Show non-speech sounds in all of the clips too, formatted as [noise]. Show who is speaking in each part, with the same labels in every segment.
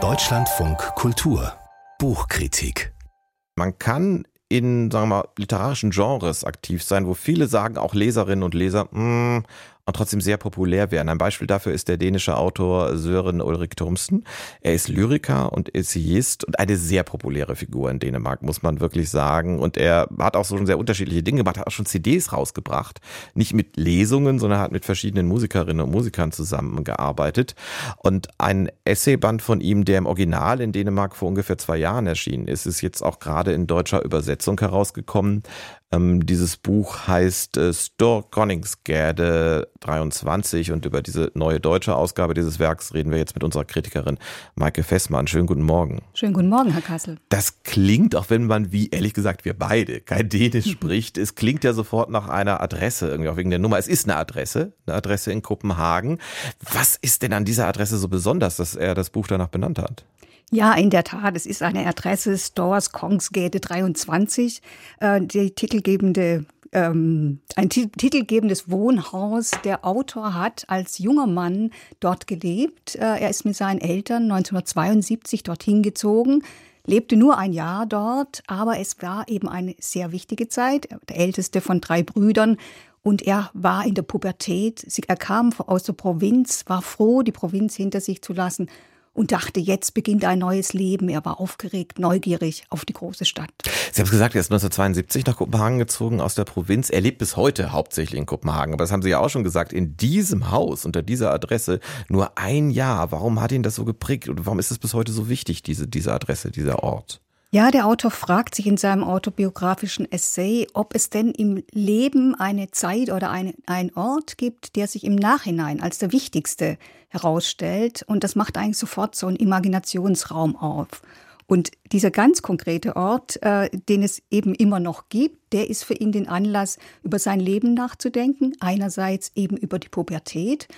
Speaker 1: Deutschlandfunk Kultur. Buchkritik.
Speaker 2: Man kann in, sagen wir mal, literarischen Genres aktiv sein, wo viele sagen, auch Leserinnen und Leser, mh, und trotzdem sehr populär werden. Ein Beispiel dafür ist der dänische Autor Sören Ulrik Thomsen. Er ist Lyriker und Essayist und eine sehr populäre Figur in Dänemark, muss man wirklich sagen. Und er hat auch so schon sehr unterschiedliche Dinge gemacht, hat auch schon CDs rausgebracht. Nicht mit Lesungen, sondern hat mit verschiedenen Musikerinnen und Musikern zusammengearbeitet. Und ein Essayband von ihm, der im Original in Dänemark vor ungefähr zwei Jahren erschienen ist, ist jetzt auch gerade in deutscher Übersetzung herausgekommen. Ähm, dieses Buch heißt äh, Stor Koningsgerde 23 und über diese neue deutsche Ausgabe dieses Werks reden wir jetzt mit unserer Kritikerin Maike Fessmann. Schönen guten Morgen.
Speaker 3: Schönen guten Morgen, Herr Kassel.
Speaker 2: Das klingt, auch wenn man, wie ehrlich gesagt, wir beide kein Dänisch [laughs] spricht, es klingt ja sofort nach einer Adresse, irgendwie auch wegen der Nummer. Es ist eine Adresse, eine Adresse in Kopenhagen. Was ist denn an dieser Adresse so besonders, dass er das Buch danach benannt hat?
Speaker 3: Ja, in der Tat. Es ist eine Adresse Stores Kongsgate 23, äh, die titelgebende ähm, ein titelgebendes Wohnhaus. Der Autor hat als junger Mann dort gelebt. Äh, er ist mit seinen Eltern 1972 dorthin gezogen, lebte nur ein Jahr dort, aber es war eben eine sehr wichtige Zeit. Der älteste von drei Brüdern. Und er war in der Pubertät. Er kam aus der Provinz, war froh, die Provinz hinter sich zu lassen und dachte, jetzt beginnt ein neues Leben. Er war aufgeregt, neugierig auf die große Stadt.
Speaker 2: Sie haben es gesagt, er ist 1972 nach Kopenhagen gezogen aus der Provinz. Er lebt bis heute hauptsächlich in Kopenhagen. Aber das haben Sie ja auch schon gesagt, in diesem Haus, unter dieser Adresse, nur ein Jahr. Warum hat ihn das so geprägt und warum ist es bis heute so wichtig, diese, diese Adresse, dieser Ort?
Speaker 3: Ja, der Autor fragt sich in seinem autobiografischen Essay, ob es denn im Leben eine Zeit oder eine, ein Ort gibt, der sich im Nachhinein als der wichtigste herausstellt. Und das macht eigentlich sofort so einen Imaginationsraum auf. Und dieser ganz konkrete Ort, äh, den es eben immer noch gibt, der ist für ihn den Anlass, über sein Leben nachzudenken. Einerseits eben über die Pubertät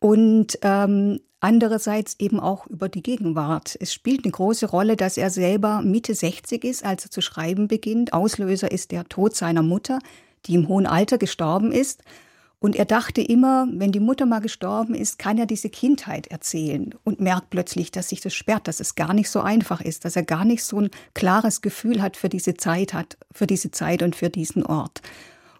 Speaker 3: und ähm, andererseits eben auch über die Gegenwart. Es spielt eine große Rolle, dass er selber Mitte 60 ist, als er zu schreiben beginnt. Auslöser ist der Tod seiner Mutter, die im hohen Alter gestorben ist. Und er dachte immer, wenn die Mutter mal gestorben ist, kann er diese Kindheit erzählen und merkt plötzlich, dass sich das sperrt, dass es gar nicht so einfach ist, dass er gar nicht so ein klares Gefühl hat für diese Zeit hat, für diese Zeit und für diesen Ort.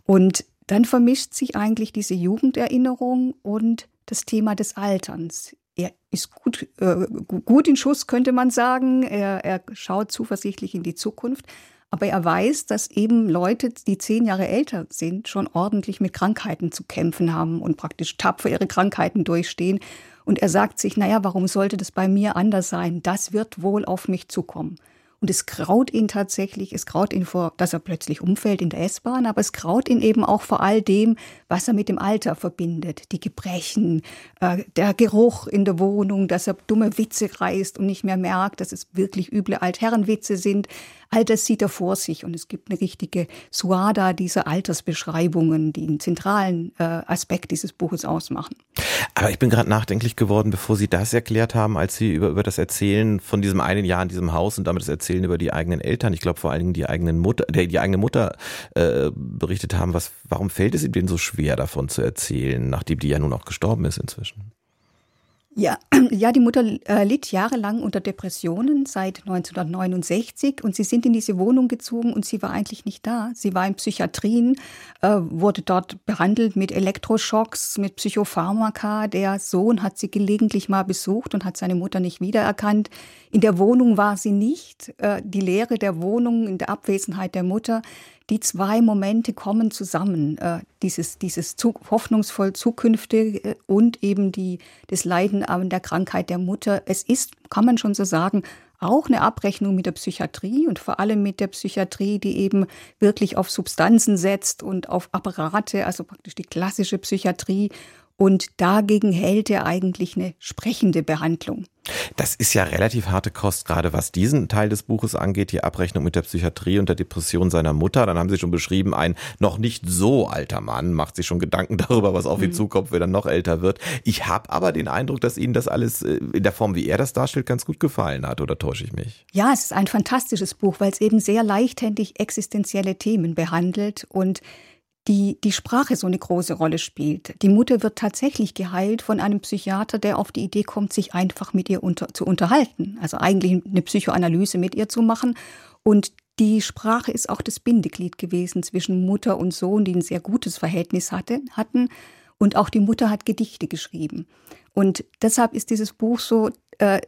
Speaker 3: Und dann vermischt sich eigentlich diese Jugenderinnerung und das Thema des Alterns. Er ist gut, äh, gut in Schuss, könnte man sagen. Er, er schaut zuversichtlich in die Zukunft. Aber er weiß, dass eben Leute, die zehn Jahre älter sind, schon ordentlich mit Krankheiten zu kämpfen haben und praktisch tapfer ihre Krankheiten durchstehen. Und er sagt sich, naja, warum sollte das bei mir anders sein? Das wird wohl auf mich zukommen. Und es graut ihn tatsächlich, es graut ihn vor, dass er plötzlich umfällt in der S-Bahn, aber es graut ihn eben auch vor all dem, was er mit dem Alter verbindet. Die Gebrechen, äh, der Geruch in der Wohnung, dass er dumme Witze reißt und nicht mehr merkt, dass es wirklich üble Altherrenwitze sind. All das sieht er vor sich und es gibt eine richtige Suada dieser Altersbeschreibungen, die einen zentralen äh, Aspekt dieses Buches ausmachen.
Speaker 2: Aber ich bin gerade nachdenklich geworden, bevor Sie das erklärt haben, als Sie über, über das Erzählen von diesem einen Jahr in diesem Haus und damit das Erzählen über die eigenen Eltern, ich glaube vor allen Dingen die eigenen Mutter, die, eigene Mutter äh, berichtet haben, was, warum fällt es Ihnen denn so schwer davon zu erzählen, nachdem die ja nun auch gestorben ist inzwischen?
Speaker 3: Ja, [clears throat] ja, die Mutter äh, litt jahrelang unter Depressionen seit 1969 und sie sind in diese Wohnung gezogen und sie war eigentlich nicht da. Sie war in Psychiatrien, äh, wurde dort behandelt mit Elektroschocks, mit Psychopharmaka. Der Sohn hat sie gelegentlich mal besucht und hat seine Mutter nicht wiedererkannt. In der Wohnung war sie nicht. Äh, die Leere der Wohnung in der Abwesenheit der Mutter die zwei Momente kommen zusammen. Äh, dieses, dieses zu, hoffnungsvoll Zukünftige und eben die, das Leiden an der Krankheit der Mutter. Es ist, kann man schon so sagen, auch eine Abrechnung mit der Psychiatrie und vor allem mit der Psychiatrie, die eben wirklich auf Substanzen setzt und auf Apparate, also praktisch die klassische Psychiatrie. Und dagegen hält er eigentlich eine sprechende Behandlung.
Speaker 2: Das ist ja relativ harte Kost, gerade was diesen Teil des Buches angeht, die Abrechnung mit der Psychiatrie und der Depression seiner Mutter. Dann haben Sie schon beschrieben, ein noch nicht so alter Mann macht sich schon Gedanken [laughs] darüber, was auf ihn mhm. zukommt, wenn er noch älter wird. Ich habe aber den Eindruck, dass Ihnen das alles äh, in der Form, wie er das darstellt, ganz gut gefallen hat. Oder täusche ich mich?
Speaker 3: Ja, es ist ein fantastisches Buch, weil es eben sehr leichthändig existenzielle Themen behandelt und die, die Sprache so eine große Rolle spielt. Die Mutter wird tatsächlich geheilt von einem Psychiater, der auf die Idee kommt, sich einfach mit ihr unter, zu unterhalten. Also eigentlich eine Psychoanalyse mit ihr zu machen. Und die Sprache ist auch das Bindeglied gewesen zwischen Mutter und Sohn, die ein sehr gutes Verhältnis hatte, hatten. Und auch die Mutter hat Gedichte geschrieben. Und deshalb ist dieses Buch so, äh,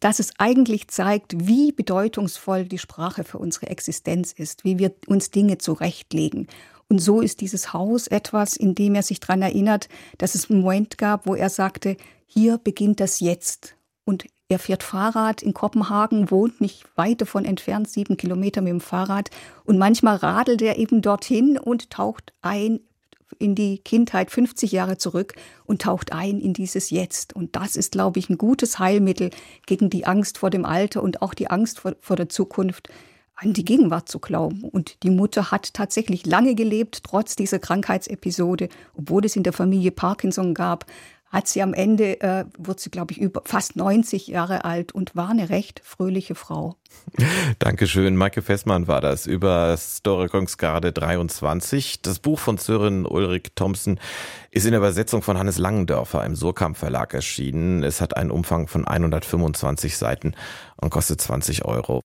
Speaker 3: dass es eigentlich zeigt, wie bedeutungsvoll die Sprache für unsere Existenz ist, wie wir uns Dinge zurechtlegen. Und so ist dieses Haus etwas, in dem er sich daran erinnert, dass es einen Moment gab, wo er sagte, hier beginnt das Jetzt. Und er fährt Fahrrad in Kopenhagen, wohnt nicht weit davon entfernt, sieben Kilometer mit dem Fahrrad. Und manchmal radelt er eben dorthin und taucht ein in die Kindheit 50 Jahre zurück und taucht ein in dieses Jetzt. Und das ist, glaube ich, ein gutes Heilmittel gegen die Angst vor dem Alter und auch die Angst vor, vor der Zukunft, an die Gegenwart zu glauben. Und die Mutter hat tatsächlich lange gelebt, trotz dieser Krankheitsepisode, obwohl es in der Familie Parkinson gab, hat sie am Ende, äh, wurde sie, glaube ich, über fast 90 Jahre alt und war eine recht fröhliche Frau. [laughs]
Speaker 2: Dankeschön. Maike Fessmann war das über Storikungsgarde 23. Das Buch von Sören Ulrich Thompson ist in der Übersetzung von Hannes Langendörfer im Surkamp Verlag erschienen. Es hat einen Umfang von 125 Seiten und kostet 20 Euro.